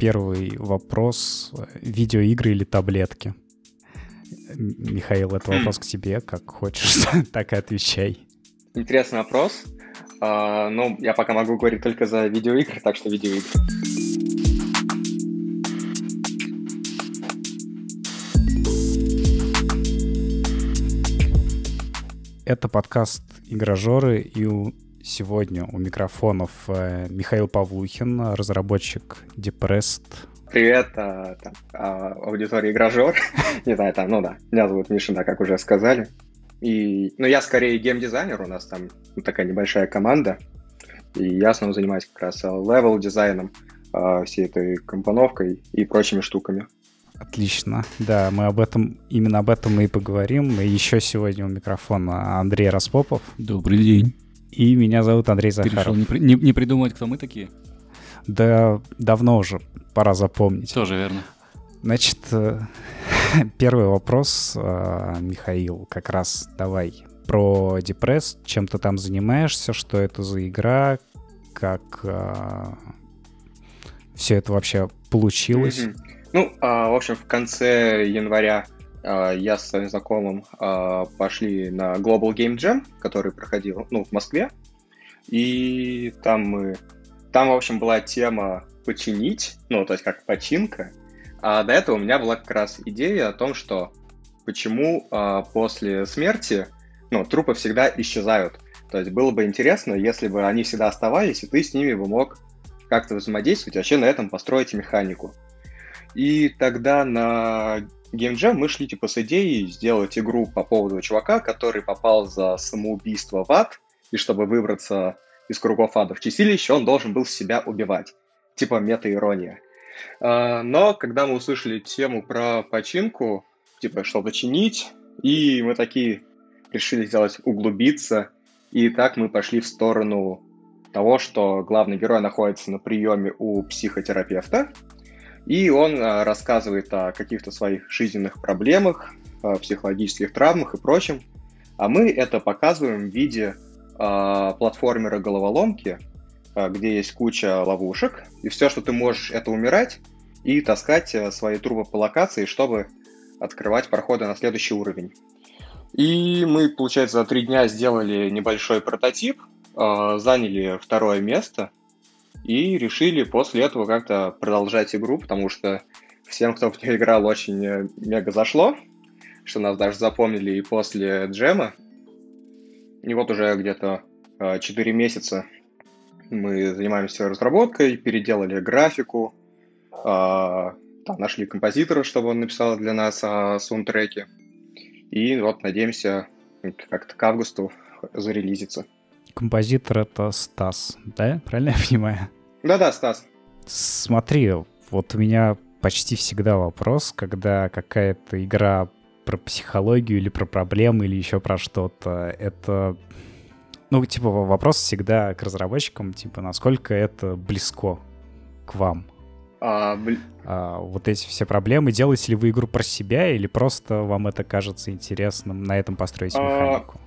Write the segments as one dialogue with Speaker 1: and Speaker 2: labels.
Speaker 1: первый вопрос. Видеоигры или таблетки? Михаил, это вопрос к тебе. Как хочешь, так и отвечай.
Speaker 2: Интересный вопрос. Uh, ну, я пока могу говорить только за видеоигры, так что видеоигры.
Speaker 1: Это подкаст «Игрожоры», и у, сегодня у микрофонов э, Михаил Павлухин, разработчик dePressed.
Speaker 2: Привет, а, там, а, аудитория «Игрожор». Не знаю, там, ну да, меня зовут Миша, да, как уже сказали. И, ну, я скорее геймдизайнер, у нас там такая небольшая команда, и я основном занимаюсь как раз level-дизайном, а, всей этой компоновкой и прочими штуками.
Speaker 1: Отлично. Да, мы об этом, именно об этом мы и поговорим. И еще сегодня у микрофона Андрей Распопов.
Speaker 3: Добрый день.
Speaker 1: И меня зовут Андрей Захаров. Ты решил
Speaker 3: не, при, не, не придумывать, кто мы такие?
Speaker 1: Да, давно уже, пора запомнить.
Speaker 3: Тоже верно.
Speaker 1: Значит, э, первый вопрос, э, Михаил, как раз давай про Депресс. Чем ты там занимаешься, что это за игра, как э, все это вообще получилось? Mm-hmm.
Speaker 2: Ну, а, в общем, в конце января я с своим знакомым а, пошли на Global Game Jam, который проходил, ну, в Москве. И там мы... Там, в общем, была тема починить, ну, то есть как починка. А до этого у меня была как раз идея о том, что почему а, после смерти, ну, трупы всегда исчезают. То есть было бы интересно, если бы они всегда оставались, и ты с ними бы мог как-то взаимодействовать, вообще на этом построить механику. И тогда на Jam мы шли типа с идеей сделать игру по поводу чувака, который попал за самоубийство в ад, и чтобы выбраться из кругов ада в чистилище, он должен был себя убивать. Типа мета-ирония. А, но когда мы услышали тему про починку, типа что починить, и мы такие решили сделать углубиться, и так мы пошли в сторону того, что главный герой находится на приеме у психотерапевта, и он а, рассказывает о каких-то своих жизненных проблемах, психологических травмах и прочем. А мы это показываем в виде э, платформера головоломки, э, где есть куча ловушек, и все, что ты можешь, это умирать и таскать свои трубы по локации, чтобы открывать проходы на следующий уровень. И мы, получается, за три дня сделали небольшой прототип, заняли второе место, и решили после этого как-то продолжать игру, потому что всем, кто в нее играл, очень э, мега зашло, что нас даже запомнили и после джема. И вот уже где-то 4 э, месяца мы занимаемся разработкой, переделали графику, там, нашли композитора, чтобы он написал для нас о саундтреке. И вот надеемся как-то к августу зарелизиться.
Speaker 1: Композитор — это Стас, да? Правильно я понимаю?
Speaker 2: Да-да, Стас.
Speaker 1: Смотри, вот у меня почти всегда вопрос, когда какая-то игра про психологию или про проблемы или еще про что-то, это... Ну, типа, вопрос всегда к разработчикам, типа, насколько это близко к вам. А, бл... а, вот эти все проблемы. Делаете ли вы игру про себя или просто вам это кажется интересным на этом построить а, механику?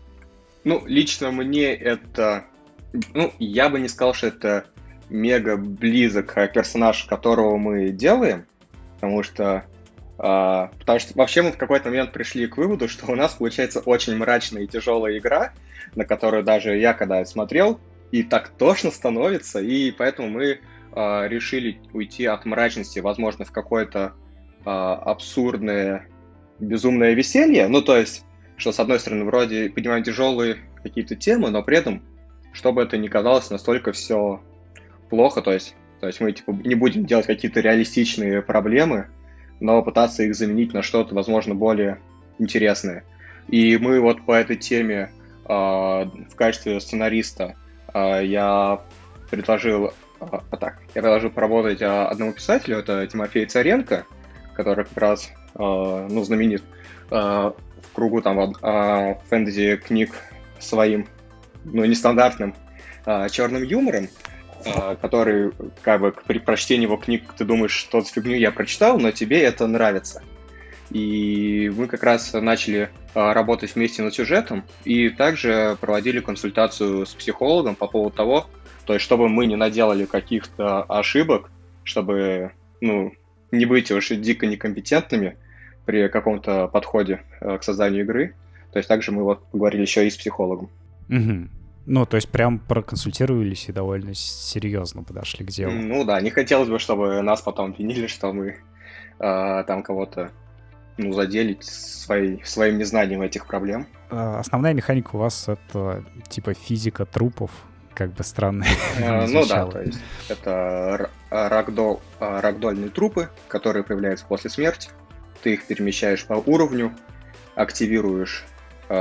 Speaker 2: Ну, лично мне это... Ну, я бы не сказал, что это мега близок персонаж, которого мы делаем, потому что Uh, потому что вообще мы в какой-то момент пришли к выводу, что у нас получается очень мрачная и тяжелая игра, на которую даже я когда смотрел, и так тошно становится, и поэтому мы uh, решили уйти от мрачности, возможно, в какое-то uh, абсурдное, безумное веселье. Ну, то есть, что с одной стороны, вроде поднимаем тяжелые какие-то темы, но при этом, чтобы это не казалось настолько все плохо, то есть, то есть мы типа, не будем делать какие-то реалистичные проблемы, но пытаться их заменить на что-то, возможно, более интересное. И мы вот по этой теме э, в качестве сценариста э, я предложил, э, так, я предложил поработать одному писателю, это Тимофей Царенко, который как раз э, ну, знаменит э, в кругу там э, фэнтези книг своим, ну, нестандартным э, черным юмором. А, который, как бы, при прочтении его книг ты думаешь, что за фигню я прочитал, но тебе это нравится. И мы как раз начали а, работать вместе над сюжетом и также проводили консультацию с психологом по поводу того, то есть чтобы мы не наделали каких-то ошибок, чтобы ну, не быть уж дико некомпетентными при каком-то подходе э, к созданию игры. То есть также мы вот поговорили еще и с психологом.
Speaker 1: Угу. Ну, то есть прям проконсультировались и довольно серьезно подошли к делу.
Speaker 2: Ну да, не хотелось бы, чтобы нас потом винили, что мы э, там кого-то ну, заделить своей, своим незнанием этих проблем.
Speaker 1: А, основная механика у вас это типа физика трупов, как бы странно.
Speaker 2: Э, ну да, то есть это рагдол, рагдольные трупы, которые появляются после смерти. Ты их перемещаешь по уровню, активируешь а,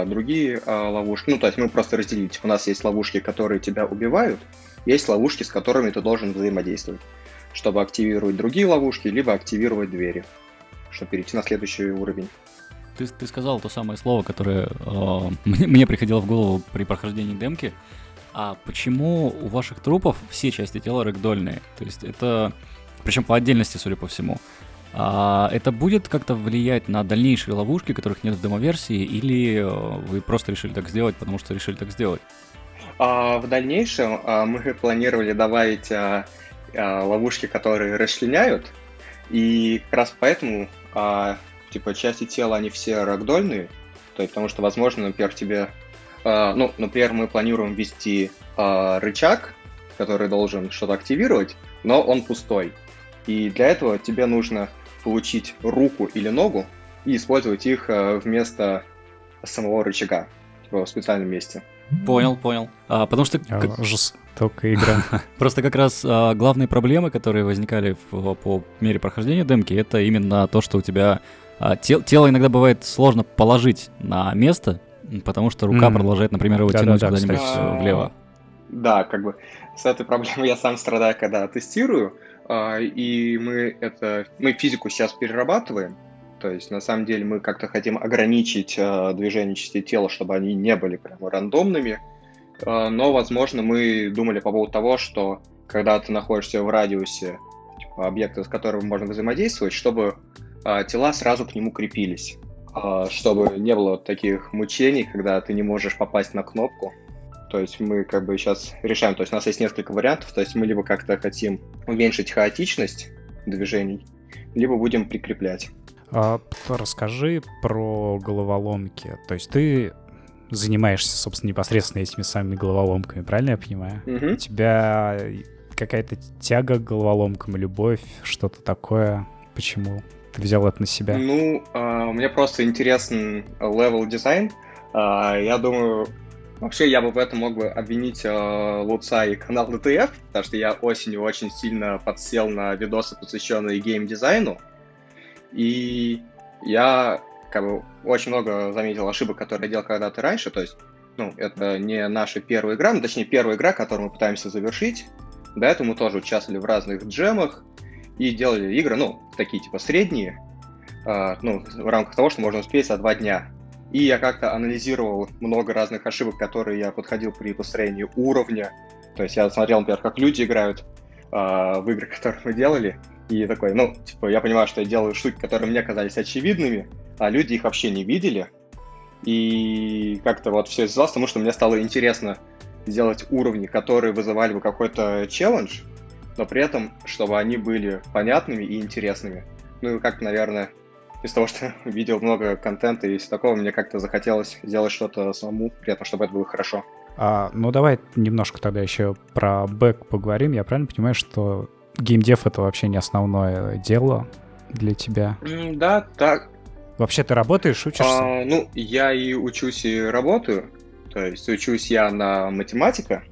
Speaker 2: другие а, ловушки. Ну, то есть мы просто разделили. У нас есть ловушки, которые тебя убивают, есть ловушки, с которыми ты должен взаимодействовать, чтобы активировать другие ловушки, либо активировать двери, чтобы перейти на следующий уровень.
Speaker 3: Ты, ты сказал то самое слово, которое э, мне, мне приходило в голову при прохождении демки. А почему у ваших трупов все части тела рэгдольные? То есть это... Причем по отдельности, судя по всему. А это будет как-то влиять на дальнейшие ловушки, которых нет в демоверсии, или э, вы просто решили так сделать, потому что решили так сделать?
Speaker 2: А, в дальнейшем а, мы планировали добавить а, ловушки, которые расчленяют, и как раз поэтому типа части тела они все рагдольные, то есть потому что, возможно, например, тебе, а, ну, например, мы планируем ввести рычаг, который должен что-то активировать, но он пустой. И для этого тебе нужно получить руку или ногу и использовать их э, вместо самого рычага в специальном месте.
Speaker 3: Понял, понял. А, потому что...
Speaker 1: А, только игра.
Speaker 3: Просто как раз а, главные проблемы, которые возникали в, по мере прохождения демки, это именно то, что у тебя а, тел, тело иногда бывает сложно положить на место, потому что рука mm. продолжает, например, его да, тянуть да, да, куда-нибудь кстати. влево.
Speaker 2: Да, как бы с этой проблемой я сам страдаю, когда тестирую. А, и мы это мы физику сейчас перерабатываем. То есть, на самом деле, мы как-то хотим ограничить э, движение частей тела, чтобы они не были прямо рандомными. Э, но, возможно, мы думали по поводу того, что когда ты находишься в радиусе типа, объекта, с которым можно взаимодействовать, чтобы э, тела сразу к нему крепились. Э, чтобы не было таких мучений, когда ты не можешь попасть на кнопку. То есть мы как бы сейчас решаем, то есть у нас есть несколько вариантов, то есть мы либо как-то хотим уменьшить хаотичность движений, либо будем прикреплять.
Speaker 1: А, расскажи про головоломки. То есть ты занимаешься, собственно, непосредственно этими самыми головоломками, правильно я понимаю?
Speaker 2: Угу.
Speaker 1: У тебя какая-то тяга к головоломкам, любовь, что-то такое. Почему ты взял это на себя?
Speaker 2: Ну, э, мне просто интересен level design. Э, я думаю, Вообще, я бы в этом мог бы обвинить э, Луца и канал DTF, потому что я осенью очень сильно подсел на видосы, посвященные геймдизайну. И я как бы очень много заметил ошибок, которые я делал когда-то раньше. То есть, ну, это не наша первая игра, ну, точнее, первая игра, которую мы пытаемся завершить. До этого мы тоже участвовали в разных джемах и делали игры, ну, такие типа средние, э, ну, в рамках того, что можно успеть за два дня. И я как-то анализировал много разных ошибок, которые я подходил при построении уровня. То есть я смотрел, например, как люди играют э, в игры, которые мы делали, и такой, ну, типа, я понимаю, что я делаю штуки, которые мне казались очевидными, а люди их вообще не видели. И как-то вот все связалось, потому что мне стало интересно сделать уровни, которые вызывали бы какой-то челлендж, но при этом, чтобы они были понятными и интересными. Ну и как, наверное, из того, что видел много контента и из такого, мне как-то захотелось сделать что-то самому, при этом, чтобы это было хорошо.
Speaker 1: А, ну, давай немножко тогда еще про бэк поговорим. Я правильно понимаю, что геймдев — это вообще не основное дело для тебя?
Speaker 2: Mm, да, так.
Speaker 1: Вообще ты работаешь, учишься?
Speaker 2: А, ну, я и учусь, и работаю. То есть учусь я на математика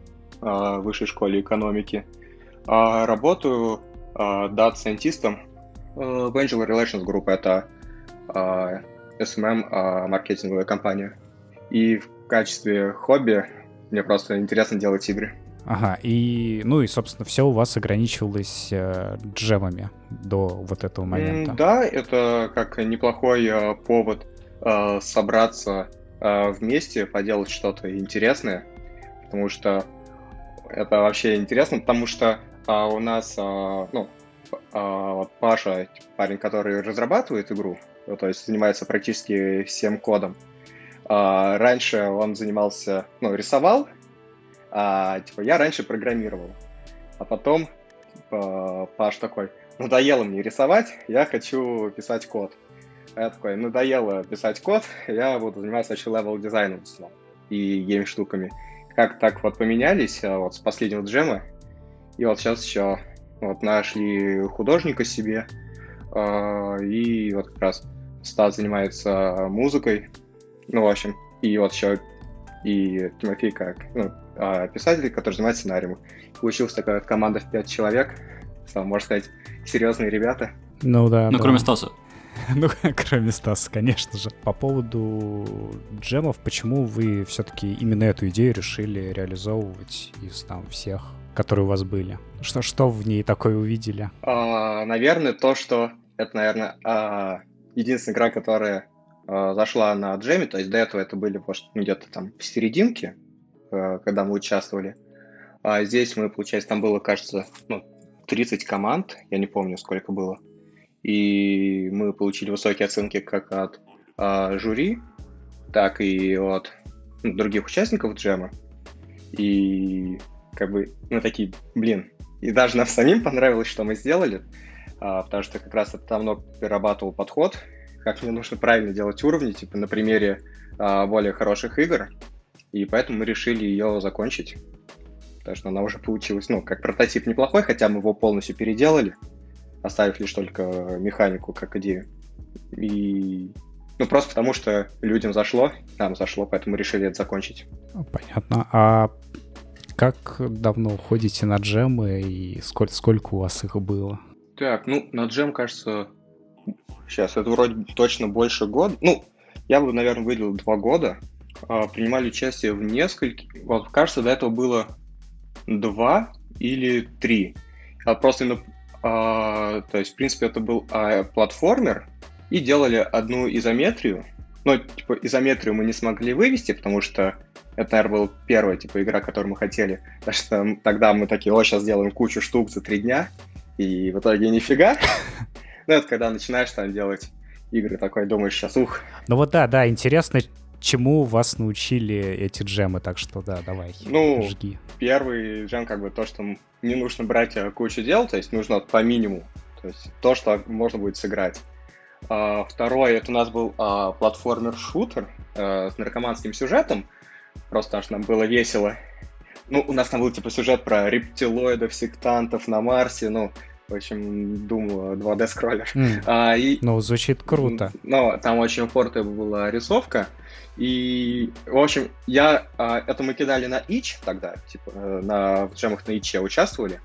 Speaker 2: а, в высшей школе экономики, а работаю а, дата-сайентистом в Angel Relations Group. Это SMM а, а, маркетинговая компания. И в качестве хобби мне просто интересно делать игры.
Speaker 1: Ага, и, ну и, собственно, все у вас ограничивалось э, джемами до вот этого момента.
Speaker 2: да, это как неплохой э, повод э, собраться э, вместе, поделать что-то интересное, потому что это вообще интересно, потому что э, у нас, э, ну, э, Паша, парень, который разрабатывает игру, то есть занимается практически всем кодом. А, раньше он занимался, ну, рисовал, а типа я раньше программировал. А потом типа, Паш такой, надоело мне рисовать, я хочу писать код. А я такой, надоело писать код, я буду заниматься вообще level дизайном и game-штуками. Как так вот поменялись а, вот с последнего джема, и вот сейчас еще вот нашли художника себе, а, и вот как раз Стас занимается музыкой, ну, в общем, и вот еще и Тимофей как ну, а, писатель, который занимается сценарием. Получилась такая команда в пять человек, можно сказать, серьезные ребята.
Speaker 1: Ну да.
Speaker 3: Ну,
Speaker 1: да.
Speaker 3: кроме Стаса.
Speaker 1: Ну, кроме Стаса, конечно же. По поводу джемов, почему вы все-таки именно эту идею решили реализовывать из там всех, которые у вас были? Что, что в ней такое увидели?
Speaker 2: А, наверное, то, что это, наверное, а, единственная игра, которая а, зашла на джеме, то есть до этого это были может, где-то там в серединке, а, когда мы участвовали. А здесь мы, получается, там было, кажется, ну, 30 команд, я не помню, сколько было и мы получили высокие оценки как от э, жюри, так и от ну, других участников джема. И как бы мы такие, блин, и даже нам самим понравилось, что мы сделали, потому что как раз это давно перерабатывал подход, как мне нужно правильно делать уровни, типа на примере а, более хороших игр, и поэтому мы решили ее закончить, потому что она уже получилась, ну, как прототип неплохой, хотя мы его полностью переделали, оставив лишь только механику как идею. И ну, просто потому что людям зашло, нам зашло, поэтому решили это закончить.
Speaker 1: Понятно. А как давно ходите на джемы и сколько, сколько у вас их было?
Speaker 2: Так, ну, на джем, кажется, сейчас, это вроде точно больше года. Ну, я бы, наверное, выделил два года. А, принимали участие в нескольких... Вот, кажется, до этого было два или три. А просто а, то есть, в принципе, это был а, платформер, и делали одну изометрию. Но, типа, изометрию мы не смогли вывести, потому что это, наверное, была первая, типа, игра, которую мы хотели. Так что тогда мы такие, о, сейчас сделаем кучу штук за три дня, и в итоге нифига. Ну, это когда начинаешь там делать игры, такой думаешь, сейчас ух.
Speaker 1: Ну вот да, да, интересно, чему вас научили эти джемы, так что да, давай,
Speaker 2: ну, жги. Первый джем, как бы то, что не нужно брать э, кучу дел, то есть нужно по минимуму, то есть то, что можно будет сыграть. А, второй, это у нас был а, платформер-шутер а, с наркоманским сюжетом, просто аж нам было весело. Ну, у нас там был типа сюжет про рептилоидов, сектантов на Марсе, ну, в общем, думаю, 2D скроллер.
Speaker 1: Mm. А, и, ну, звучит круто.
Speaker 2: Ну, там очень упорная была рисовка. И, в общем, я... А, это мы кидали на ич тогда, типа, э, на, в джемах на иче участвовали.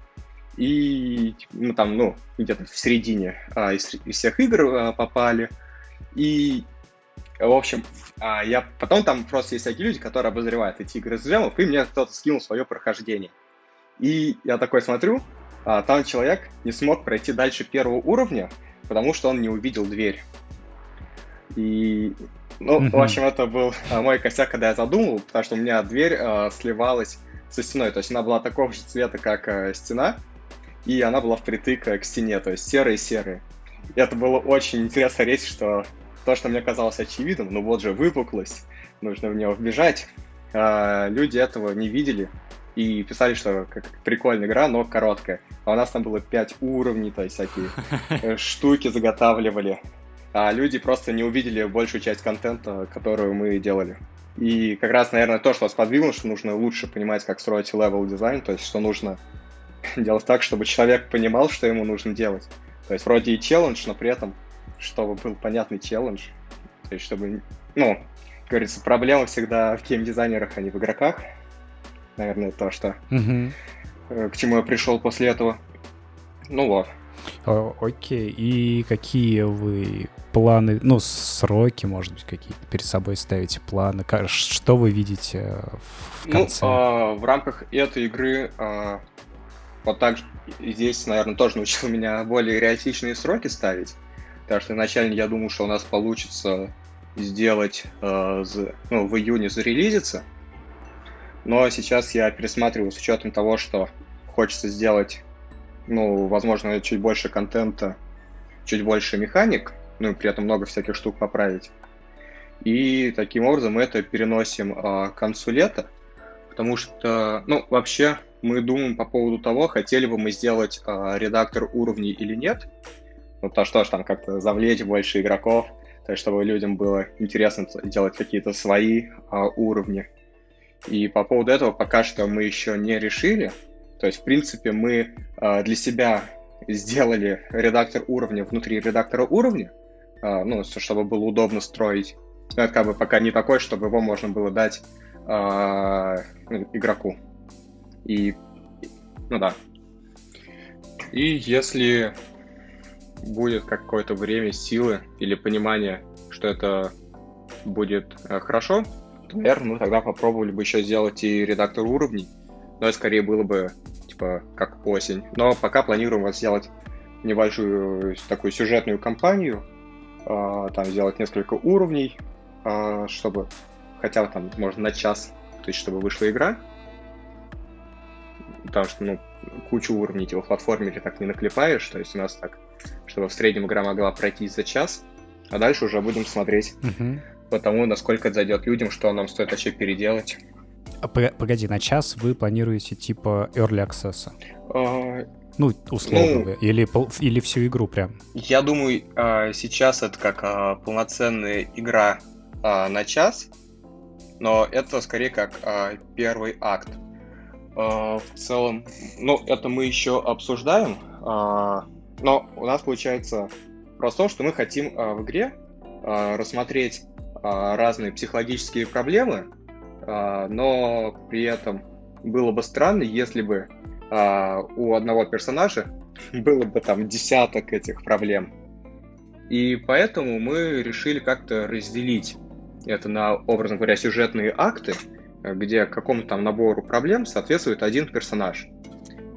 Speaker 2: И мы там, ну, где-то в середине а, из, из всех игр а, попали. И, в общем, а, я потом там просто есть такие люди, которые обозревают эти игры с джемов, и мне кто-то скинул свое прохождение. И я такой смотрю, а, там человек не смог пройти дальше первого уровня, потому что он не увидел дверь. И ну, mm-hmm. в общем, это был а, мой косяк, когда я задумал, потому что у меня дверь сливалась со стеной. То есть она была такого же цвета, как стена, и она была впритык к стене, то есть серые-серые. И это было очень интересно речь, что то, что мне казалось очевидным, ну вот же выпуклость, нужно в него вбежать. А, люди этого не видели и писали, что как прикольная игра, но короткая. А у нас там было 5 уровней, то есть всякие штуки заготавливали а люди просто не увидели большую часть контента, которую мы делали. И как раз, наверное, то, что вас подвигло, что нужно лучше понимать, как строить level дизайн, то есть что нужно делать так, чтобы человек понимал, что ему нужно делать. То есть вроде и челлендж, но при этом, чтобы был понятный челлендж. То есть чтобы, ну, как говорится, проблема всегда в геймдизайнерах, а не в игроках. Наверное, то, что
Speaker 1: mm-hmm.
Speaker 2: к чему я пришел после этого. Ну вот.
Speaker 1: Окей, и какие вы планы, ну, сроки, может быть, какие-то перед собой ставите планы? Что вы видите в ну, конце?
Speaker 2: Ну, а, в рамках этой игры а, вот так здесь, наверное, тоже научил меня более реалистичные сроки ставить. Потому что изначально я думал, что у нас получится сделать э, ну, в июне зарелизиться. Но сейчас я пересматриваю с учетом того, что хочется сделать ну, возможно, чуть больше контента, чуть больше механик, ну и при этом много всяких штук поправить. И таким образом мы это переносим а, к концу лета, потому что, ну, вообще, мы думаем по поводу того, хотели бы мы сделать э, редактор уровней или нет. Ну, то что ж там как-то завлечь больше игроков, то есть чтобы людям было интересно делать какие-то свои э, уровни. И по поводу этого пока что мы еще не решили. То есть, в принципе, мы э, для себя сделали редактор уровня внутри редактора уровня, э, ну, чтобы было удобно строить. Это как бы пока не такой, чтобы его можно было дать э, игроку. И, ну да. И если будет какое-то время, силы или понимание, что это будет э, хорошо, то, наверное, мы тогда попробовали бы еще сделать и редактор уровней. Но это скорее было бы, типа, как осень. Но пока планируем вот сделать небольшую такую сюжетную кампанию, э, там сделать несколько уровней, э, чтобы хотя бы там, можно на час, то есть чтобы вышла игра, потому что, ну, кучу уровней типа, в платформере так не наклепаешь, то есть у нас так, чтобы в среднем игра могла пройти за час, а дальше уже будем смотреть uh-huh. по тому, насколько это зайдет людям, что нам стоит вообще переделать.
Speaker 1: А, погоди, на час вы планируете типа early access? А... Ну, условно, ну, или, или всю игру прям?
Speaker 2: Я думаю, а, сейчас это как а, полноценная игра на час, но это скорее как первый акт. А, в целом, ну, это мы еще обсуждаем, а, но у нас получается просто то, что мы хотим а, в игре рассмотреть разные психологические проблемы, но при этом было бы странно, если бы у одного персонажа было бы там десяток этих проблем. И поэтому мы решили как-то разделить это на, образно говоря, сюжетные акты, где какому-то там набору проблем соответствует один персонаж.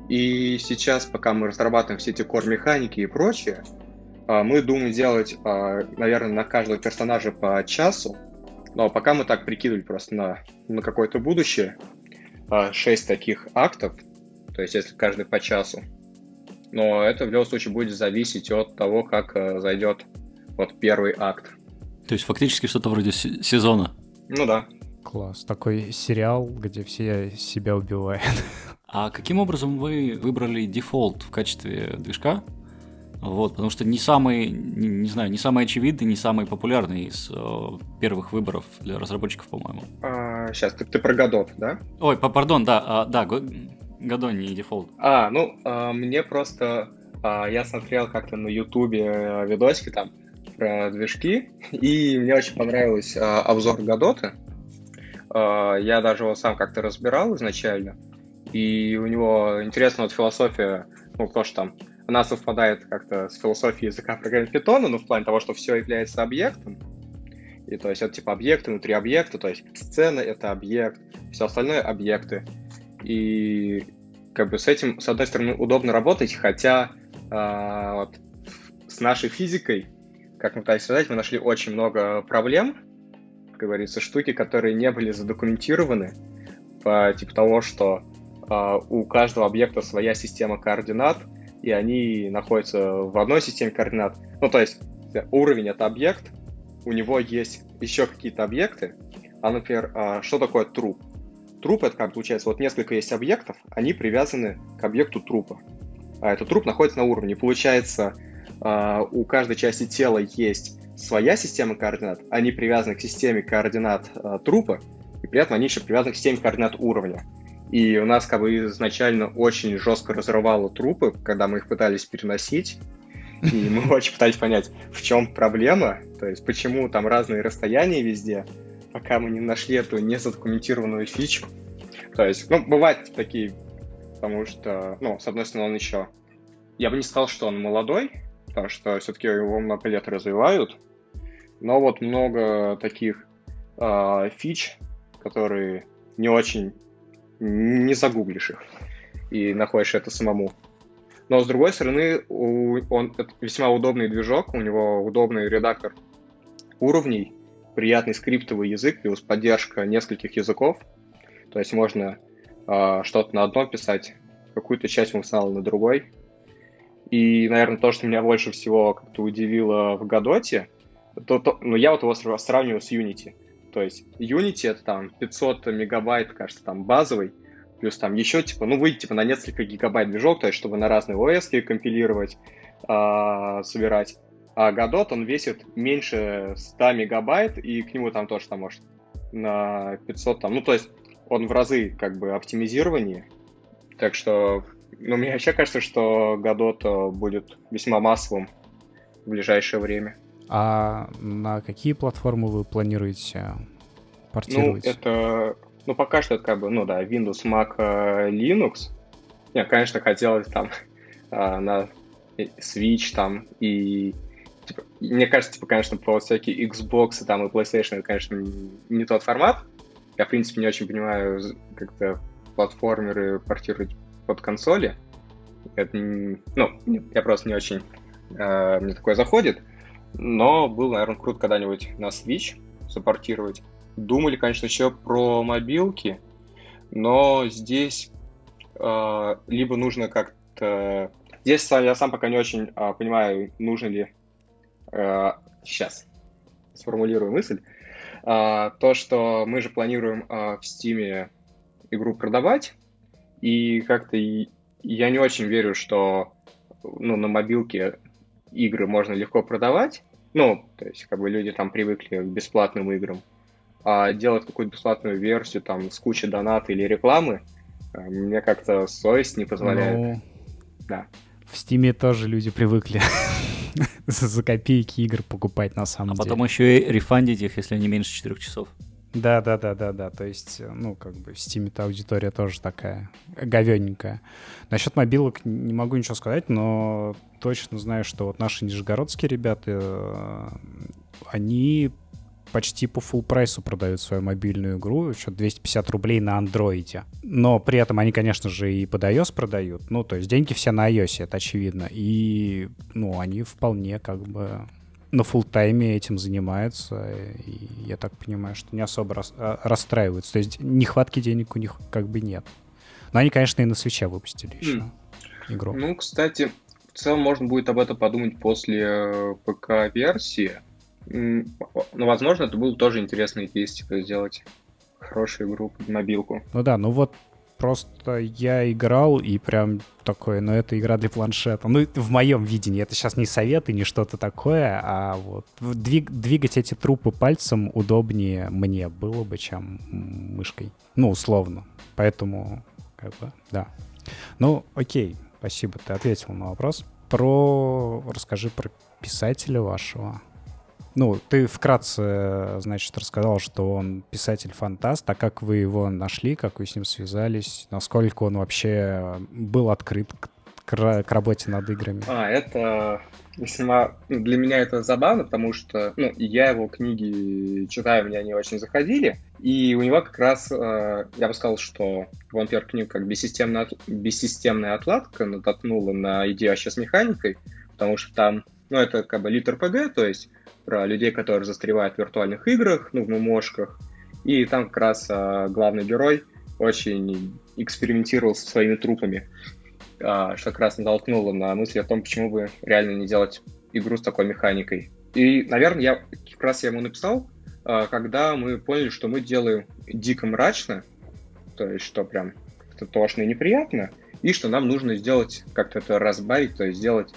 Speaker 2: И сейчас, пока мы разрабатываем все эти core-механики и прочее, а, мы думаем делать, а, наверное, на каждого персонажа по часу. Но пока мы так прикидывали просто на, на какое-то будущее, 6 а, таких актов, то есть если каждый по часу. Но это в любом случае будет зависеть от того, как зайдет вот первый акт.
Speaker 3: То есть фактически что-то вроде сезона?
Speaker 2: Ну да.
Speaker 1: Класс. Такой сериал, где все себя убивают.
Speaker 3: А каким образом вы выбрали дефолт в качестве движка? Вот, потому что не самый, не, знаю, не самый очевидный, не самый популярный из э, первых выборов для разработчиков, по-моему.
Speaker 2: А, сейчас, ты, ты про Godot, да?
Speaker 3: Ой, по, пардон, да, а, да, Godot не дефолт.
Speaker 2: А, ну, а, мне просто, а, я смотрел как-то на Ютубе э, видосики там про движки, и мне очень понравился а, обзор Godot, а, я даже его сам как-то разбирал изначально, и у него интересная вот философия, ну, то, что там она совпадает как-то с философией языка программирования питона, ну, в плане того, что все является объектом, и то есть это типа объекты внутри объекта, то есть сцена — это объект, все остальное — объекты. И как бы с этим, с одной стороны, удобно работать, хотя э, вот, с нашей физикой, как мы пытались сказать, мы нашли очень много проблем, как говорится, штуки, которые не были задокументированы, по типу того, что у каждого объекта своя система координат, и они находятся в одной системе координат. Ну, то есть уровень — это объект, у него есть еще какие-то объекты, а, например, э, что такое труп? Труп — это, как получается, вот несколько есть объектов, они привязаны к объекту трупа. А этот труп находится на уровне. Получается, э, у каждой части тела есть своя система координат, они привязаны к системе координат э, трупа, и при этом они еще привязаны к системе координат уровня. И у нас как бы изначально очень жестко разрывало трупы, когда мы их пытались переносить. И мы очень пытались понять, в чем проблема, то есть почему там разные расстояния везде, пока мы не нашли эту незадокументированную фичу. То есть, ну, бывают такие, потому что, ну, с одной стороны, он еще... Я бы не сказал, что он молодой, потому что все-таки его много лет развивают, но вот много таких э, фич, которые не очень, не загуглишь их и находишь это самому. Но с другой стороны, он весьма удобный движок, у него удобный редактор уровней, приятный скриптовый язык, плюс поддержка нескольких языков. То есть можно э, что-то на одном писать, какую-то часть функционала на другой. И, наверное, то, что меня больше всего как-то удивило в Гадоте, то, то, ну, я вот его сравниваю с Unity. То есть Unity это там 500 мегабайт, кажется, там базовый, плюс там еще, типа, ну, выйти, типа, на несколько гигабайт движок, то есть, чтобы на разные OS компилировать, э, собирать. А Godot, он весит меньше 100 мегабайт, и к нему там тоже, там, может, на 500, там, ну, то есть, он в разы, как бы, оптимизированнее. Так что, ну, мне вообще кажется, что Godot будет весьма массовым в ближайшее время.
Speaker 1: А на какие платформы вы планируете портировать?
Speaker 2: Ну, это... Ну, пока что это как бы, ну да, Windows, Mac, э, Linux. Я, конечно, хотелось там э, на Switch там и типа, мне кажется, типа, конечно, по всякие Xbox там и PlayStation это, конечно, не тот формат. Я, в принципе, не очень понимаю, как-то платформеры портировать под консоли. Это, ну, я просто не очень... Э, мне такое заходит. Но было, наверное, круто когда-нибудь на Switch саппортировать. Думали, конечно, еще про мобилки, но здесь э, либо нужно как-то... Здесь я сам пока не очень э, понимаю, нужно ли... Э, сейчас сформулирую мысль. Э, то, что мы же планируем э, в Steam игру продавать, и как-то я не очень верю, что ну, на мобилке игры можно легко продавать. Ну, то есть, как бы люди там привыкли к бесплатным играм. А делать какую-то бесплатную версию там с кучей доната или рекламы, э, мне как-то совесть не позволяет. Ну,
Speaker 1: да. В Стиме тоже люди привыкли за копейки игр покупать на самом
Speaker 3: деле.
Speaker 1: А
Speaker 3: потом еще и рефандить их, если они меньше 4 часов.
Speaker 1: Да, да, да, да, да. То есть, ну, как бы в Steam-то аудитория тоже такая говененькая. Насчет мобилок не могу ничего сказать, но точно знаю, что вот наши нижегородские ребята, э, они почти по full прайсу продают свою мобильную игру, еще 250 рублей на андроиде. Но при этом они, конечно же, и под iOS продают. Ну, то есть деньги все на iOS, это очевидно. И, ну, они вполне как бы на фул тайме этим занимаются, и я так понимаю, что не особо рас, а, расстраиваются. То есть нехватки денег у них как бы нет. Но они, конечно, и на свече выпустили еще mm. игру.
Speaker 2: Ну, кстати, в целом можно будет об этом подумать после э, ПК-версии. Ну, возможно, это было тоже интересно идея, типа, сделать хорошую игру под мобилку.
Speaker 1: Ну да, ну вот Просто я играл и прям такой, ну это игра для планшета. Ну в моем видении, это сейчас не совет и не что-то такое, а вот двиг, двигать эти трупы пальцем удобнее мне было бы, чем мышкой. Ну, условно. Поэтому, как бы, да. Ну, окей, спасибо, ты ответил на вопрос. Про... Расскажи про писателя вашего. Ну, ты вкратце, значит, рассказал, что он писатель-фантаст, а как вы его нашли, как вы с ним связались, насколько он вообще был открыт к, к, к работе над играми?
Speaker 2: А, это весьма... Для меня это забавно, потому что, ну, я его книги читаю, мне они очень заходили, и у него как раз, э, я бы сказал, что вон первая книга как бессистемная, бессистемная отладка натолкнула на идею вообще с механикой, потому что там, ну, это как бы литр ПГ, то есть про людей, которые застревают в виртуальных играх, ну, в мумошках. И там как раз а, главный герой очень экспериментировал со своими трупами, а, что как раз натолкнуло на мысли о том, почему бы реально не делать игру с такой механикой. И, наверное, я как раз я ему написал, а, когда мы поняли, что мы делаем дико мрачно, то есть что прям это тошно и неприятно, и что нам нужно сделать, как-то это разбавить, то есть сделать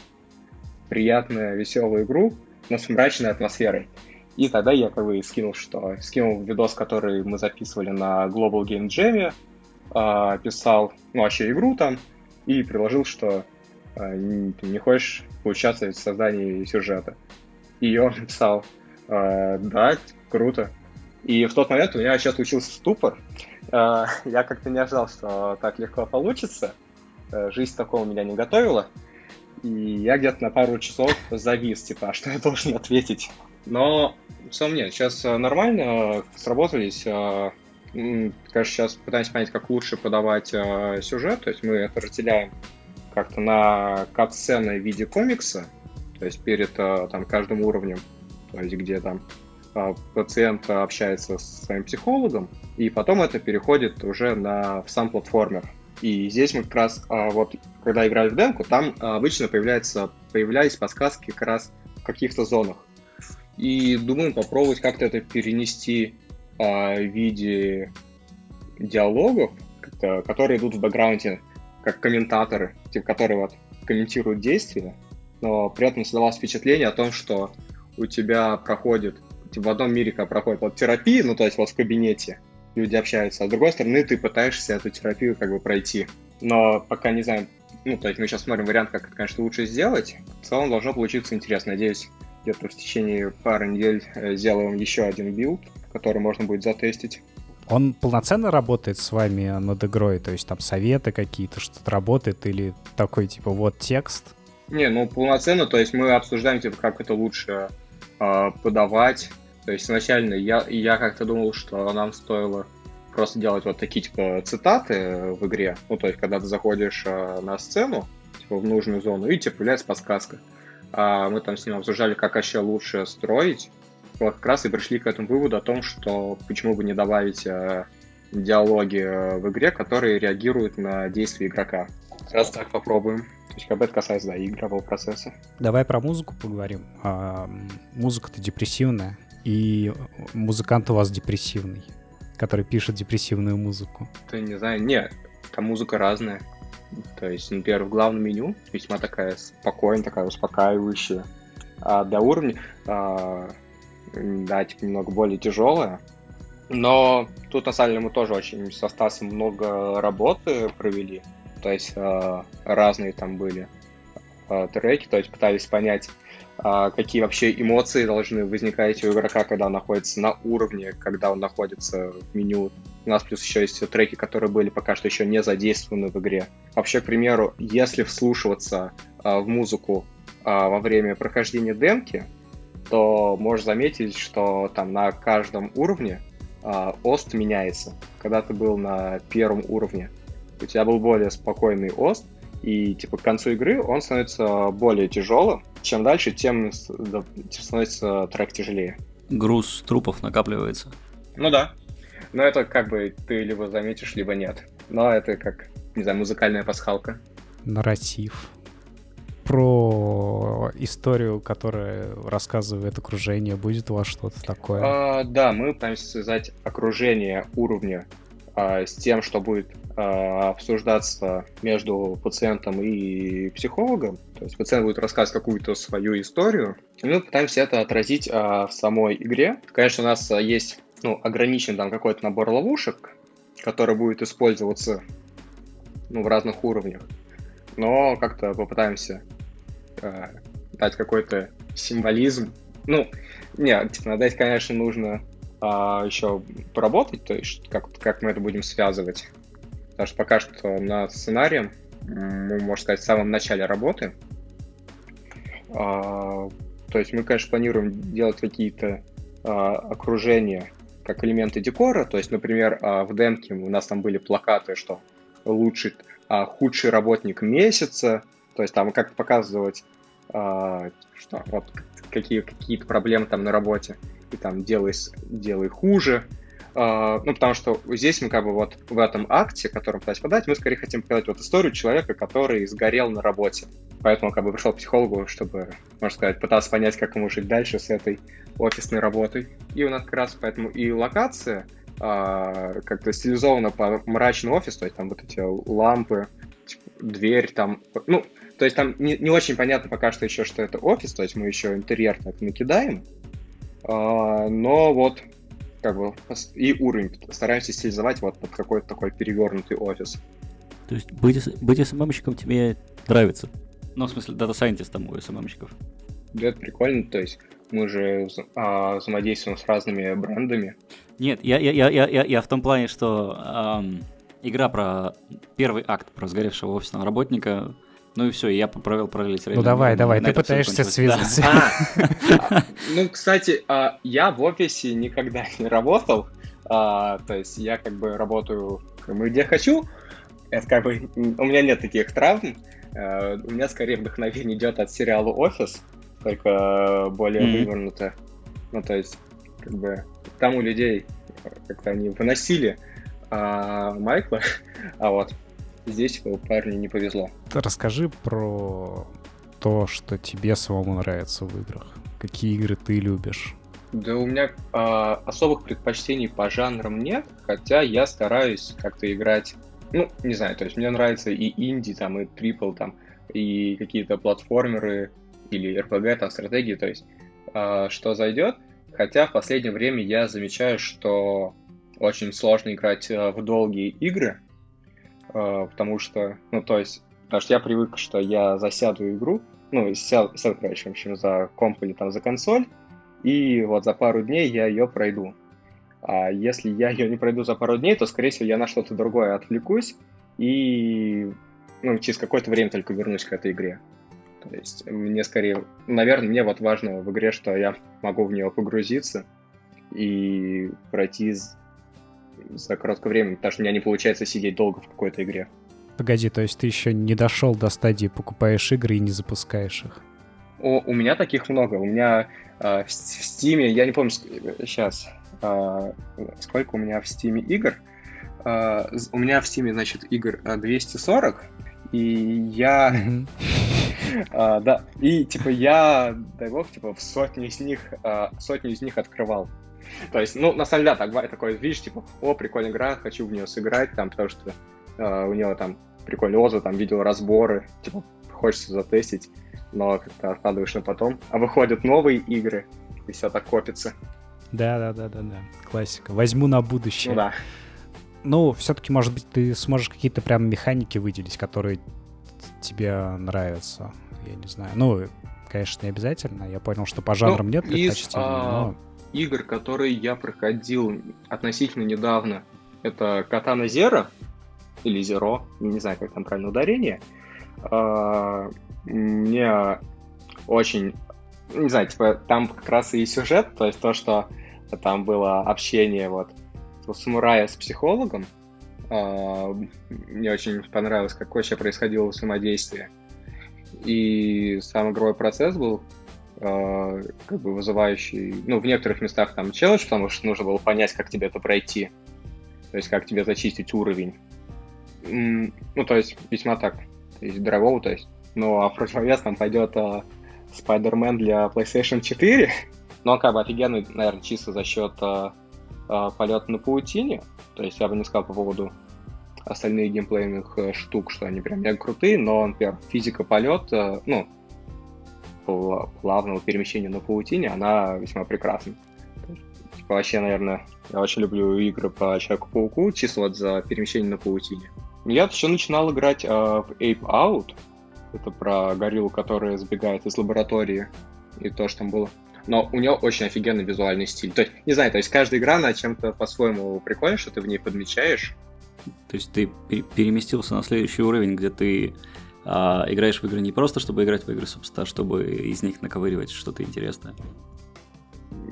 Speaker 2: приятную, веселую игру, но с мрачной атмосферой. И тогда я как бы скинул, что скинул видос, который мы записывали на Global Game Jam, э, писал, ну, вообще игру там, и предложил, что э, не, не хочешь поучаствовать в создании сюжета. И он написал, э, да, круто. И в тот момент у меня сейчас случился ступор. Э, я как-то не ожидал, что так легко получится. Э, жизнь такого меня не готовила. И я где-то на пару часов завис, типа, а что я должен ответить? Но в целом нет, сейчас э, нормально э, сработались. Э, конечно, сейчас пытаемся понять, как лучше подавать сюжет. То есть мы это разделяем как-то на кат-сцены в виде комикса, то есть перед там каждым уровнем, то есть где там пациент общается с своим психологом, и потом это переходит уже на в сам платформер. И здесь мы как раз, а, вот, когда играли в демку, там а, обычно появляются, появлялись подсказки как раз в каких-то зонах. И думаем попробовать как-то это перенести а, в виде диалогов, которые идут в бэкграунде как комментаторы, типа, которые вот комментируют действия, но при этом создавалось впечатление о том, что у тебя проходит, типа, в одном мире как проходит вот терапия, ну, то есть вот в кабинете люди общаются, а с другой стороны ты пытаешься эту терапию как бы пройти. Но пока не знаю, ну, то есть мы сейчас смотрим вариант, как это, конечно, лучше сделать. В целом должно получиться интересно. Надеюсь, где-то в течение пары недель э, сделаем еще один билд, который можно будет затестить.
Speaker 1: Он полноценно работает с вами над игрой? То есть там советы какие-то, что-то работает? Или такой, типа, вот текст?
Speaker 2: Не, ну полноценно, то есть мы обсуждаем, типа, как это лучше э, подавать. То есть изначально я, я как-то думал, что нам стоило просто делать вот такие, типа, цитаты в игре. Ну, то есть, когда ты заходишь э, на сцену, типа, в нужную зону, и тебе появляется подсказка. А мы там с ним обсуждали, как вообще лучше строить. Вот как раз и пришли к этому выводу о том, что почему бы не добавить э, диалоги э, в игре, которые реагируют на действия игрока. Раз так попробуем. То есть, как это касается, да, игрового процесса.
Speaker 1: Давай про музыку поговорим. А, музыка-то депрессивная, и музыкант у вас депрессивный который пишет депрессивную музыку?
Speaker 2: Ты не знаю, нет, там музыка разная. То есть, например, в главном меню весьма такая спокойная, такая успокаивающая. А для уровня, а, да, типа немного более тяжелая. Но тут на самом деле мы тоже очень со Стасом много работы провели. То есть а, разные там были а, треки, то есть пытались понять, какие вообще эмоции должны возникать у игрока, когда он находится на уровне, когда он находится в меню. У нас плюс еще есть треки, которые были пока что еще не задействованы в игре. Вообще, к примеру, если вслушиваться а, в музыку а, во время прохождения демки, то можешь заметить, что там на каждом уровне а, ост меняется. Когда ты был на первом уровне, у тебя был более спокойный ост, и типа к концу игры он становится более тяжелым. Чем дальше, тем становится трек тяжелее.
Speaker 3: Груз трупов накапливается.
Speaker 2: Ну да. Но это как бы ты либо заметишь, либо нет. Но это как, не знаю, музыкальная пасхалка.
Speaker 1: Нарратив. Про историю, которая рассказывает окружение, будет у вас что-то такое?
Speaker 2: А, да, мы пытаемся связать окружение уровня с тем, что будет а, обсуждаться между пациентом и психологом. То есть пациент будет рассказывать какую-то свою историю, и мы пытаемся это отразить а, в самой игре. Конечно, у нас есть ну, ограничен там какой-то набор ловушек, который будет использоваться ну, в разных уровнях, но как-то попытаемся э, дать какой-то символизм. Ну, нет, типа, надо, конечно, нужно а, еще поработать, то есть как, как мы это будем связывать. Потому что пока что над сценарием, мы, можно сказать, в самом начале работы. А, то есть мы, конечно, планируем делать какие-то а, окружения как элементы декора. То есть, например, а, в демке у нас там были плакаты, что лучший, а, худший работник месяца. То есть там как показывать, а, что вот какие, какие-то проблемы там на работе и там делай, делай хуже. Uh, ну, потому что здесь мы как бы вот в этом акте, который пытались подать, мы скорее хотим показать вот историю человека, который сгорел на работе. Поэтому как бы пришел к психологу, чтобы, можно сказать, пытаться понять, как ему жить дальше с этой офисной работой. И у нас как раз поэтому и локация uh, как-то стилизована по мрачный офис, то есть там вот эти лампы, типа, дверь там, ну, то есть там не, не очень понятно пока что еще, что это офис, то есть мы еще интерьер так накидаем, а, но вот как бы и уровень стараемся стилизовать вот под какой-то такой перевернутый офис.
Speaker 3: То есть быть, быть СММщиком тебе нравится? Ну, в смысле, дата-сайентистом у СММщиков.
Speaker 2: Да, это прикольно, то есть мы же а, взаимодействуем с разными брендами.
Speaker 3: Нет, я, я, я, я, я в том плане, что эм, игра про первый акт про сгоревшего офисного работника ну и все, я провел параллель
Speaker 1: Ну давай, давай, ты пытаешься связаться.
Speaker 2: А, ну, кстати, а, я в офисе никогда не работал. А, то есть я как бы работаю где хочу. Это как бы у меня нет таких травм. У меня скорее вдохновение идет от сериала Офис, только более вывернуто. Ну, то есть, как бы там у людей как-то они выносили Майкла, а вот Здесь парню не повезло.
Speaker 1: Расскажи про то, что тебе самому нравится в играх. Какие игры ты любишь?
Speaker 2: Да у меня э, особых предпочтений по жанрам нет, хотя я стараюсь как-то играть ну, не знаю, то есть мне нравится и инди, там, и трипл, там, и какие-то платформеры или RPG, там, стратегии, то есть э, что зайдет. Хотя в последнее время я замечаю, что очень сложно играть э, в долгие игры, э, потому что, ну, то есть, потому что я привык, что я засяду игру, ну, сел, сел, короче, в общем, за комп или там за консоль, и вот за пару дней я ее пройду. А если я ее не пройду за пару дней, то, скорее всего, я на что-то другое отвлекусь и ну, через какое-то время только вернусь к этой игре. То есть мне скорее, наверное, мне вот важно в игре, что я могу в нее погрузиться и пройти за короткое время, потому что у меня не получается сидеть долго в какой-то игре.
Speaker 1: Погоди, то есть ты еще не дошел до стадии, покупаешь игры и не запускаешь их?
Speaker 2: О, у меня таких много. У меня э, в, в Steam, я не помню, сейчас, э, сколько у меня в Steam игр. Э, у меня в Steam, значит, игр 240, и я... Uh, да, и типа я, дай бог, типа в сотню из них, uh, сотню из них открывал. То есть, ну, на самом деле, так, такой, видишь, типа, о, прикольная игра, хочу в нее сыграть, там, потому что uh, у него там прикольный отзыв, там, видел разборы, типа, хочется затестить, но как-то откладываешь на потом. А выходят новые игры, и все так копится.
Speaker 1: Да, да, да, да, да. Классика. Возьму на будущее.
Speaker 2: Ну да.
Speaker 1: Ну, все-таки, может быть, ты сможешь какие-то прям механики выделить, которые тебе нравятся. Я не знаю. Ну, конечно, не обязательно. Я понял, что по жанрам ну, нет
Speaker 2: предпочтений, а, но... игр, которые я проходил относительно недавно, это Катана Зера или Зеро, не знаю, как там правильно ударение. А, мне очень, не знаю, типа там как раз и сюжет, то есть то, что там было общение вот самурая с психологом. А, мне очень понравилось, как вообще происходило взаимодействие. И сам игровой процесс был а, как бы вызывающий, ну, в некоторых местах там челлендж, потому что нужно было понять, как тебе это пройти. То есть, как тебе зачистить уровень. Ну, то есть, весьма так, то есть, дорогого, то есть. Ну, а в противовес там пойдет uh, Spider-Man для PlayStation 4. Но он как бы офигенный, наверное, чисто за счет uh, э, полет на паутине. То есть я бы не сказал по поводу остальных геймплейных э, штук, что они прям мега крутые, но, например, физика полета, ну, плавного перемещения на паутине, она весьма прекрасна. Типа, вообще, наверное, я очень люблю игры по Человеку-пауку, вот за перемещение на паутине. Я еще начинал играть э, в Ape Out. Это про гориллу, которая сбегает из лаборатории. И то, что там было но у нее очень офигенный визуальный стиль. То есть, не знаю, то есть каждая игра, на чем-то по-своему прикольно, что ты в ней подмечаешь.
Speaker 3: То есть ты переместился на следующий уровень, где ты а, играешь в игры не просто, чтобы играть в игры, собственно, а чтобы из них наковыривать что-то интересное.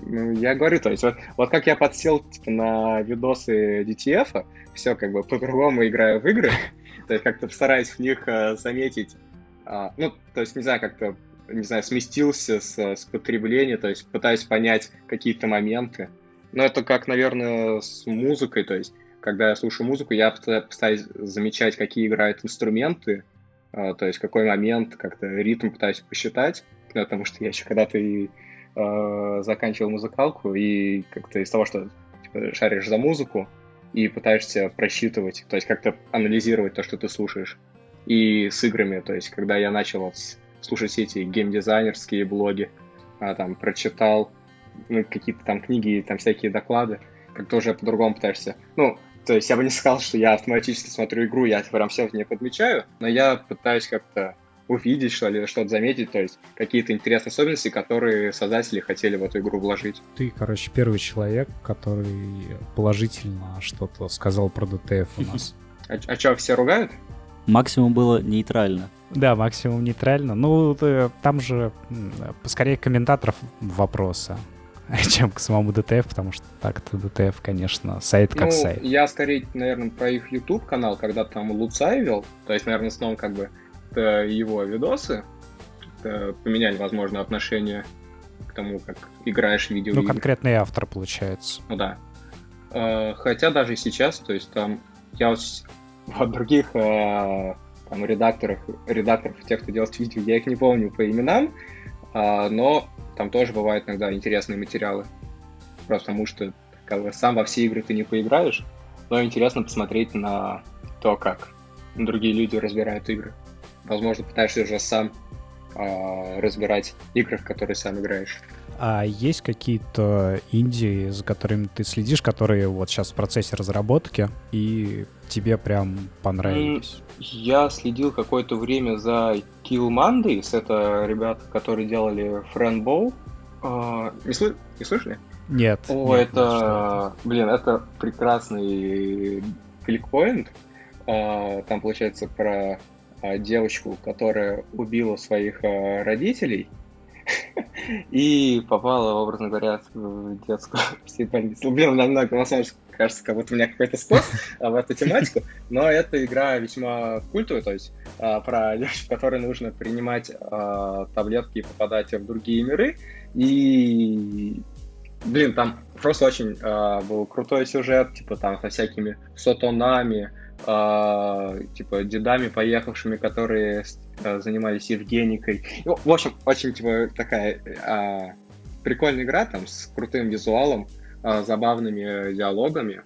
Speaker 2: Ну, я говорю, то есть, вот, вот как я подсел типа, на видосы DTF, все как бы по-другому играю в игры, то есть как-то стараюсь в них uh, заметить, uh, ну, то есть, не знаю, как-то не знаю, сместился с, с потребления, то есть пытаюсь понять какие-то моменты. Но это как, наверное, с музыкой, то есть когда я слушаю музыку, я пытаюсь замечать, какие играют инструменты, то есть какой момент, как-то ритм пытаюсь посчитать, потому что я еще когда-то и э, заканчивал музыкалку, и как-то из того, что типа, шаришь за музыку, и пытаешься просчитывать, то есть как-то анализировать то, что ты слушаешь. И с играми, то есть когда я начал вот слушать эти геймдизайнерские блоги, а, там, прочитал ну, какие-то там книги, там всякие доклады, как-то уже по-другому пытаешься. Ну, то есть я бы не сказал, что я автоматически смотрю игру, я прям все в ней подмечаю, но я пытаюсь как-то увидеть что ли, что-то заметить, то есть какие-то интересные особенности, которые создатели хотели в эту игру вложить.
Speaker 1: Ты, короче, первый человек, который положительно что-то сказал про ДТФ у нас.
Speaker 2: А, а что, все ругают?
Speaker 3: Максимум было нейтрально.
Speaker 1: Да, максимум нейтрально. Ну, там же скорее комментаторов вопроса, чем к самому DTF, потому что так-то DTF, конечно, сайт как ну, сайт.
Speaker 2: Я скорее, наверное, про их YouTube канал, когда там Луцай вел, то есть, наверное, снова как бы его видосы поменяли, возможно, отношение к тому, как играешь в видео.
Speaker 1: Ну, конкретный автор, получается.
Speaker 2: Ну да. А, хотя даже сейчас, то есть там я вот вот других э, там, редакторов, редакторов, тех, кто делает видео, я их не помню по именам, но там тоже бывают иногда интересные материалы. Просто потому что как бы, сам во все игры ты не поиграешь, но интересно посмотреть на то, как другие люди разбирают игры. Возможно, пытаешься уже сам э, разбирать игры, в которые сам играешь.
Speaker 1: А есть какие-то индии, за которыми ты следишь, которые вот сейчас в процессе разработки, и тебе прям понравились?
Speaker 2: Я следил какое-то время за Kill Mondays. Это ребята, которые делали Friendbow. А, не, сл- не слышали?
Speaker 1: Нет.
Speaker 2: О,
Speaker 1: нет,
Speaker 2: это, блин, это прекрасный кликпоинт. А, там получается про а, девочку, которая убила своих родителей и попала, образно говоря, в детскую психбольницу. Блин, намного, на самом деле, кажется, как будто у меня какой-то спор в эту тематику, но эта игра весьма культовая, то есть а, про девочку, которой нужно принимать а, таблетки и попадать в другие миры, и блин, там просто очень а, был крутой сюжет, типа там со всякими сотонами, э, типа дедами поехавшими, которые э, занимались Евгеникой. В общем, очень типа такая э, прикольная игра там с крутым визуалом, э, забавными диалогами.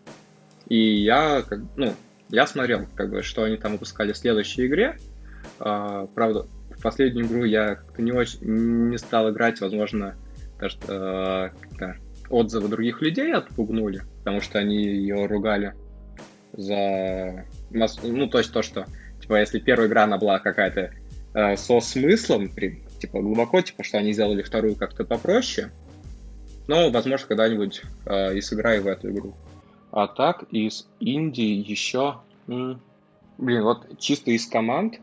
Speaker 2: И я, как, ну, я смотрел, как бы, что они там выпускали в следующей игре. Э, правда, в последнюю игру я как-то не очень не стал играть, возможно, потому что э, отзывы других людей отпугнули, потому что они ее ругали за... Ну, то есть то, что, типа, если первая игра, она была какая-то э, со смыслом, при, типа, глубоко, типа, что они сделали вторую как-то попроще, но, возможно, когда-нибудь э, и сыграю в эту игру. А так, из Индии еще... Блин, вот чисто из команд,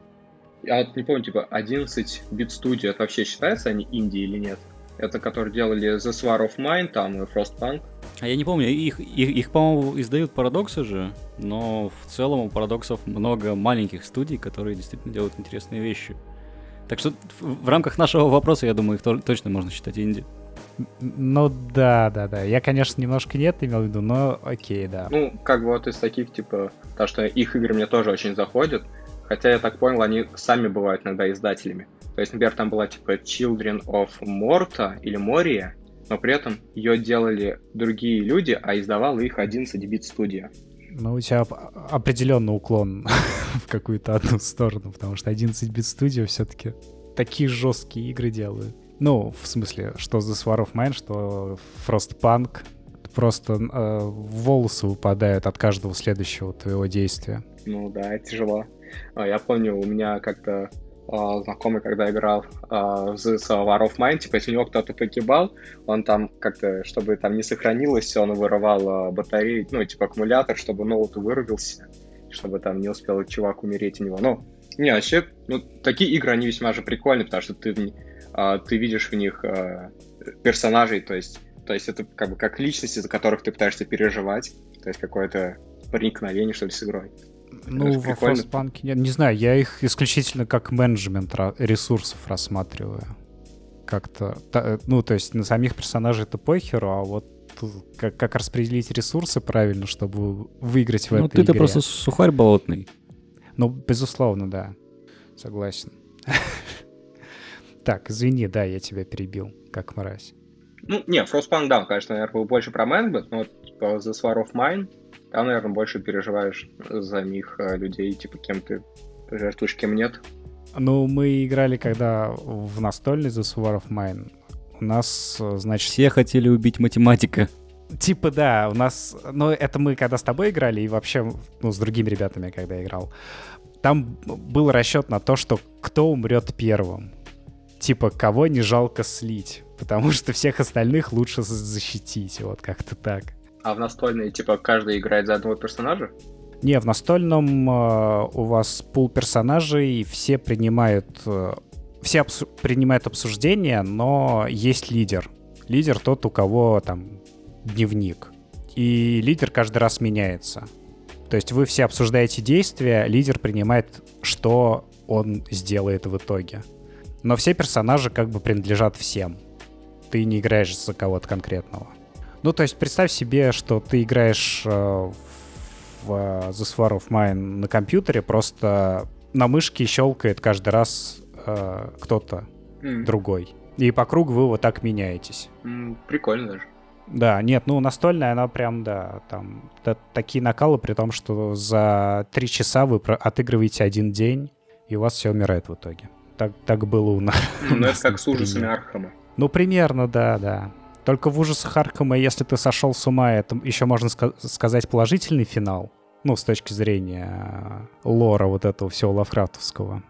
Speaker 2: я не помню, типа, 11 бит Studio, это вообще считается они Индии или нет? Это которые делали The Swar of Mine, там и Frostpunk.
Speaker 3: А я не помню, их, их, их по-моему, издают парадоксы же, но в целом у парадоксов много маленьких студий, которые действительно делают интересные вещи. Так что в, в рамках нашего вопроса, я думаю, их то, точно можно считать инди.
Speaker 1: Ну да, да, да. Я, конечно, немножко нет имел в виду, но окей, да.
Speaker 2: Ну, как бы вот из таких, типа, то, что их игры мне тоже очень заходят. Хотя, я так понял, они сами бывают иногда издателями. То есть, например, там была типа Children of Morta или Мория, но при этом ее делали другие люди, а издавала их 11-бит студия.
Speaker 1: Ну, у тебя определенный уклон в какую-то одну сторону, потому что 11-бит студия все-таки такие жесткие игры делают. Ну, в смысле, что The Swar of Mine, что Frostpunk, просто э, волосы выпадают от каждого следующего твоего действия.
Speaker 2: Ну да, тяжело. А, я помню, у меня как-то Uh, знакомый, когда играл uh, в War of Mine, типа, если у него кто-то погибал, он там как-то, чтобы там не сохранилось, он вырывал батареи, ну, типа, аккумулятор, чтобы ноут вырубился, чтобы там не успел чувак умереть у него. Ну, не, вообще, ну, такие игры, они весьма же прикольные, потому что ты, ты видишь в них персонажей, то есть, то есть это как бы как личности, за которых ты пытаешься переживать, то есть какое-то проникновение, что ли, с игрой.
Speaker 1: Ну, в Frostpunk, я не знаю, я их исключительно как менеджмент ресурсов рассматриваю. Как-то, ну, то есть на самих персонажей это похеру, а вот как, как распределить ресурсы правильно, чтобы выиграть в ну, этой
Speaker 3: игре. Ну, ты просто сухарь болотный.
Speaker 1: Ну, безусловно, да. Согласен. Так, извини, да, я тебя перебил, как мразь.
Speaker 2: Ну, не, Frostpunk, да, конечно, наверное, был больше про менеджмент, но вот типа The Swar of Mine, там, наверное, больше переживаешь за них э, людей, типа, кем ты жертвуешь, кем нет.
Speaker 1: Ну, мы играли, когда в настольный The Swar of Mine. У нас, э, значит...
Speaker 3: Все хотели убить математика.
Speaker 1: Типа, да, у нас... Ну, это мы когда с тобой играли, и вообще, ну, с другими ребятами, когда играл. Там был расчет на то, что кто умрет первым. Типа, кого не жалко слить. Потому что всех остальных лучше защитить. Вот как-то так.
Speaker 2: А в настольной, типа, каждый играет за одного персонажа?
Speaker 1: Не, в настольном э, у вас пул персонажей, все принимают, э, все обсу- принимают обсуждение, но есть лидер. Лидер тот, у кого там дневник. И лидер каждый раз меняется. То есть вы все обсуждаете действия, лидер принимает, что он сделает в итоге. Но все персонажи как бы принадлежат всем. Ты не играешь за кого-то конкретного. Ну, то есть представь себе, что ты играешь э, в э, The Swar of Mine на компьютере, просто на мышке щелкает каждый раз э, кто-то mm. другой. И по кругу вы вот так меняетесь.
Speaker 2: Mm, прикольно даже.
Speaker 1: Да, нет, ну настольная, она прям, да, там да, такие накалы, при том, что за три часа вы отыгрываете один день, и у вас все умирает в итоге. Так, так было у нас.
Speaker 2: Ну, это как с ужасами Архама.
Speaker 1: Ну, примерно, да, да. Только в ужасах Архама, если ты сошел с ума, это еще можно ска- сказать положительный финал. Ну, с точки зрения лора вот этого всего лавкрафтовского.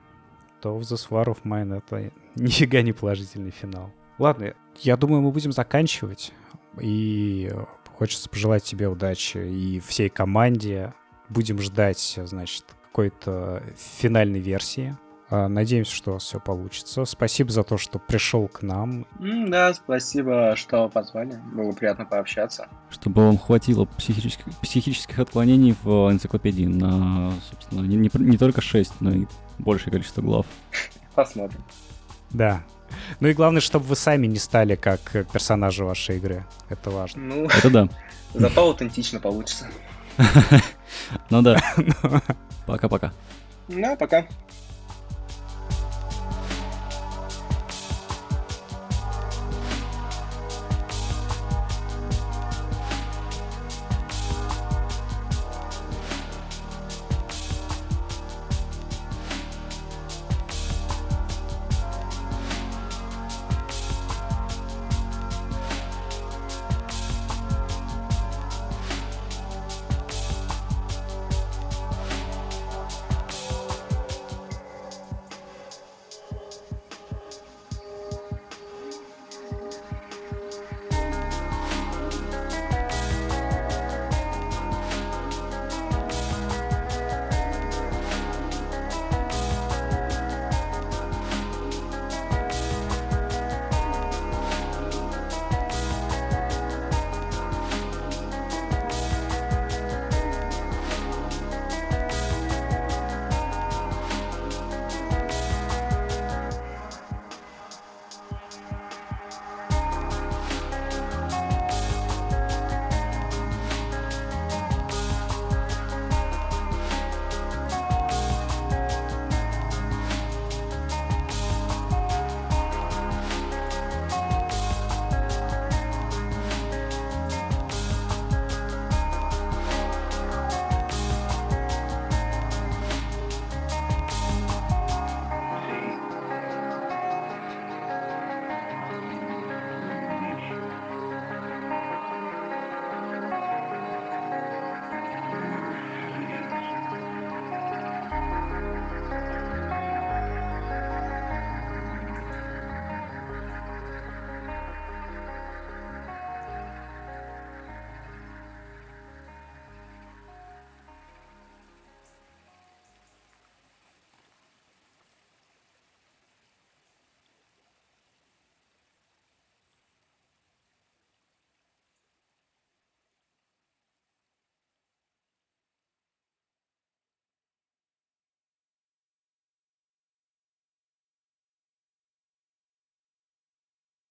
Speaker 1: То в The Swar of Mine это нифига не положительный финал. Ладно, я думаю, мы будем заканчивать. И хочется пожелать тебе удачи и всей команде. Будем ждать, значит, какой-то финальной версии. А, надеемся, что все получится. Спасибо за то, что пришел к нам.
Speaker 2: Да, спасибо, что позвали. Было приятно пообщаться.
Speaker 3: Чтобы вам хватило психических, психических отклонений в энциклопедии на, собственно, не, не, не только 6, но и большее количество глав.
Speaker 2: Посмотрим.
Speaker 1: Да. Ну и главное, чтобы вы сами не стали как персонажи вашей игры. Это важно.
Speaker 3: Ну, это да.
Speaker 2: Зато аутентично получится.
Speaker 3: Ну да. Пока-пока.
Speaker 2: Да, пока.